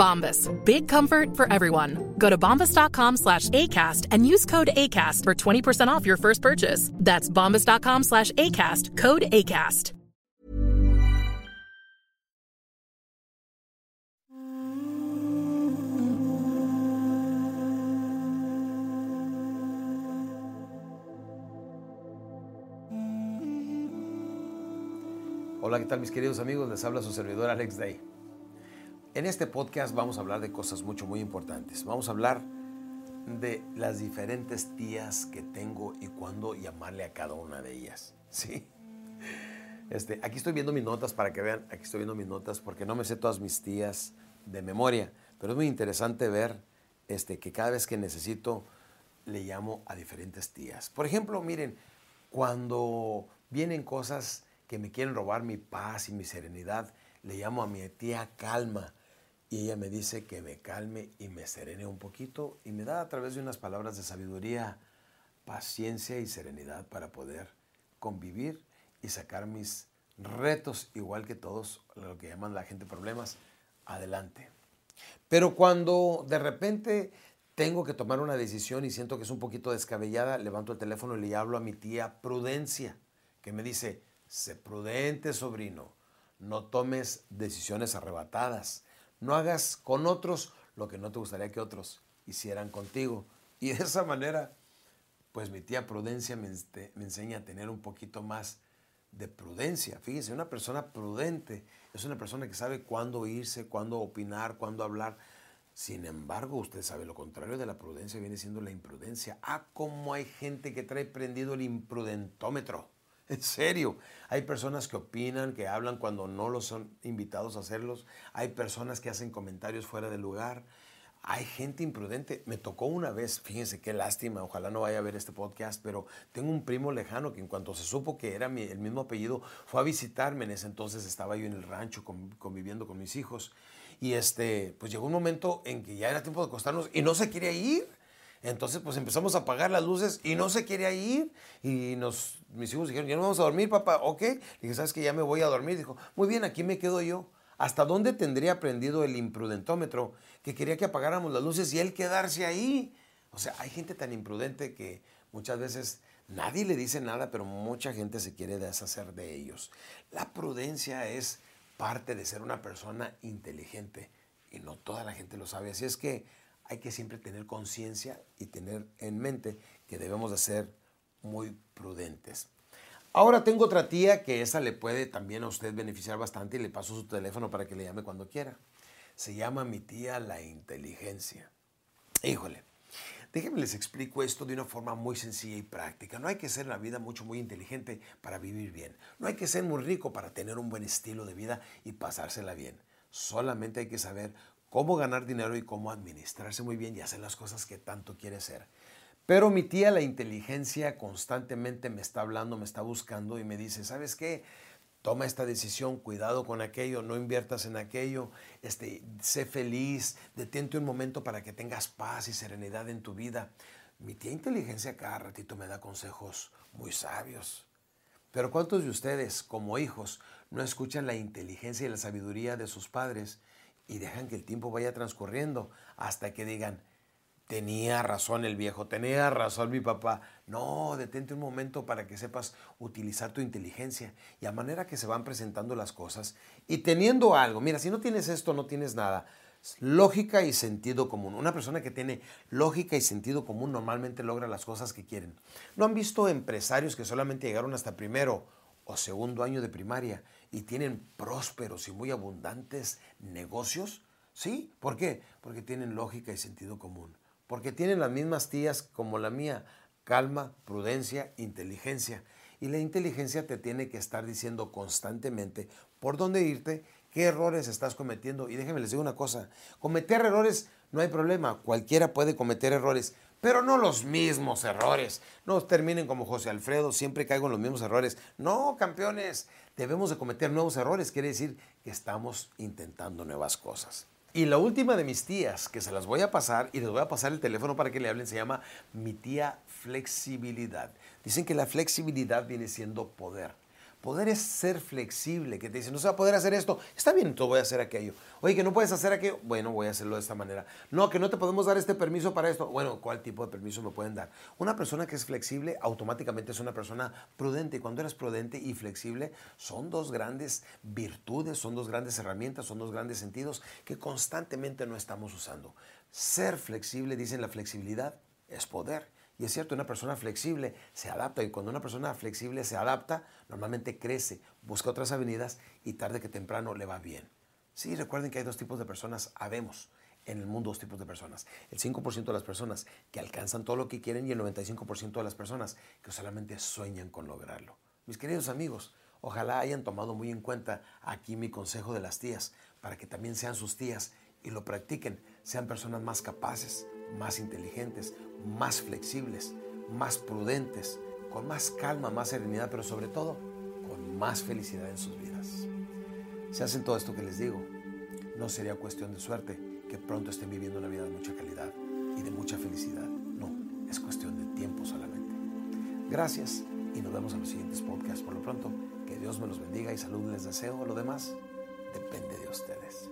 Bombas. Big comfort for everyone. Go to bombas.com slash ACAST and use code ACAST for 20% off your first purchase. That's bombas.com slash ACAST. Code ACAST. Hola, ¿qué tal mis queridos amigos? Les habla su servidor Alex Day. En este podcast vamos a hablar de cosas mucho, muy importantes. Vamos a hablar de las diferentes tías que tengo y cuándo llamarle a cada una de ellas. ¿Sí? Este, aquí estoy viendo mis notas para que vean, aquí estoy viendo mis notas porque no me sé todas mis tías de memoria, pero es muy interesante ver este, que cada vez que necesito le llamo a diferentes tías. Por ejemplo, miren, cuando vienen cosas que me quieren robar mi paz y mi serenidad, le llamo a mi tía Calma y ella me dice que me calme y me serene un poquito y me da a través de unas palabras de sabiduría, paciencia y serenidad para poder convivir y sacar mis retos, igual que todos, lo que llaman la gente problemas, adelante. Pero cuando de repente tengo que tomar una decisión y siento que es un poquito descabellada, levanto el teléfono y le hablo a mi tía Prudencia, que me dice, sé prudente, sobrino, no tomes decisiones arrebatadas, no hagas con otros lo que no te gustaría que otros hicieran contigo. Y de esa manera, pues mi tía Prudencia me, enseña a tener un poquito más de prudencia. Fíjense, una persona prudente es una persona que sabe cuándo irse, cuándo opinar, cuándo hablar. Sin embargo, usted sabe lo contrario de la prudencia viene siendo la imprudencia. Ah, cómo hay gente que trae prendido el imprudentómetro. En serio, hay personas que opinan, que hablan cuando no los son invitados a hacerlos. Hay personas que hacen comentarios fuera de lugar. Hay gente imprudente. Me tocó una vez, fíjense qué lástima, ojalá no vaya a ver este podcast, pero tengo un primo lejano que en cuanto se supo que era mi- el mismo apellido, fue a visitarme. En ese entonces estaba yo en el rancho con- conviviendo con mis hijos. Y este, pues llegó un momento en que ya era tiempo de acostarnos y no se quería ir. Entonces, pues empezamos a apagar las luces y no se quería ir. Y nos, mis hijos dijeron, ya no vamos a dormir, papá. Ok. Le dije, ¿sabes que Ya me voy a dormir. Dijo, muy bien, aquí me quedo yo. ¿Hasta dónde tendría prendido el imprudentómetro que quería que apagáramos las luces y él quedarse ahí? O sea, hay gente tan imprudente que muchas veces nadie le dice nada, pero mucha gente se quiere deshacer de ellos. La prudencia es parte de ser una persona inteligente y no toda la gente lo sabe. Así es que hay que siempre tener conciencia y tener en mente que debemos de ser muy prudentes. Ahora tengo otra tía que esa le puede también a usted beneficiar bastante y le paso su teléfono para que le llame cuando quiera. Se llama mi tía la inteligencia. Híjole, déjenme les explico esto de una forma muy sencilla y práctica. No hay que ser en la vida mucho, muy inteligente para vivir bien. No hay que ser muy rico para tener un buen estilo de vida y pasársela bien. Solamente hay que saber cómo ganar dinero y cómo administrarse muy bien y hacer las cosas que tanto quiere hacer. Pero mi tía, la inteligencia, constantemente me está hablando, me está buscando y me dice, ¿sabes qué? Toma esta decisión, cuidado con aquello, no inviertas en aquello, este, sé feliz, detente un momento para que tengas paz y serenidad en tu vida. Mi tía inteligencia cada ratito me da consejos muy sabios. Pero ¿cuántos de ustedes, como hijos, no escuchan la inteligencia y la sabiduría de sus padres y dejan que el tiempo vaya transcurriendo hasta que digan, tenía razón el viejo, tenía razón mi papá? No, detente un momento para que sepas utilizar tu inteligencia y a manera que se van presentando las cosas y teniendo algo, mira, si no tienes esto, no tienes nada. Lógica y sentido común. Una persona que tiene lógica y sentido común normalmente logra las cosas que quieren. ¿No han visto empresarios que solamente llegaron hasta primero o segundo año de primaria y tienen prósperos y muy abundantes negocios? ¿Sí? ¿Por qué? Porque tienen lógica y sentido común. Porque tienen las mismas tías como la mía. Calma, prudencia, inteligencia. Y la inteligencia te tiene que estar diciendo constantemente por dónde irte qué errores estás cometiendo. Y déjenme les digo una cosa, cometer errores no hay problema, cualquiera puede cometer errores, pero no los mismos errores. No terminen como José Alfredo, siempre caigo en los mismos errores. No, campeones, debemos de cometer nuevos errores, quiere decir que estamos intentando nuevas cosas. Y la última de mis tías, que se las voy a pasar y les voy a pasar el teléfono para que le hablen, se llama mi tía flexibilidad. Dicen que la flexibilidad viene siendo poder. Poder es ser flexible, que te dicen, no se va a poder hacer esto, está bien, entonces voy a hacer aquello. Oye, que no puedes hacer aquello, bueno, voy a hacerlo de esta manera. No, que no te podemos dar este permiso para esto, bueno, ¿cuál tipo de permiso me pueden dar? Una persona que es flexible automáticamente es una persona prudente. Y cuando eres prudente y flexible, son dos grandes virtudes, son dos grandes herramientas, son dos grandes sentidos que constantemente no estamos usando. Ser flexible, dicen la flexibilidad, es poder. Y es cierto, una persona flexible se adapta y cuando una persona flexible se adapta, normalmente crece, busca otras avenidas y tarde que temprano le va bien. Sí, recuerden que hay dos tipos de personas, habemos en el mundo dos tipos de personas. El 5% de las personas que alcanzan todo lo que quieren y el 95% de las personas que solamente sueñan con lograrlo. Mis queridos amigos, ojalá hayan tomado muy en cuenta aquí mi consejo de las tías para que también sean sus tías y lo practiquen, sean personas más capaces, más inteligentes, más flexibles, más prudentes, con más calma, más serenidad, pero sobre todo con más felicidad en sus vidas. Si hacen todo esto que les digo, no sería cuestión de suerte que pronto estén viviendo una vida de mucha calidad y de mucha felicidad. No, es cuestión de tiempo solamente. Gracias y nos vemos en los siguientes podcasts. Por lo pronto, que Dios me los bendiga y salud les deseo. Lo demás depende de ustedes.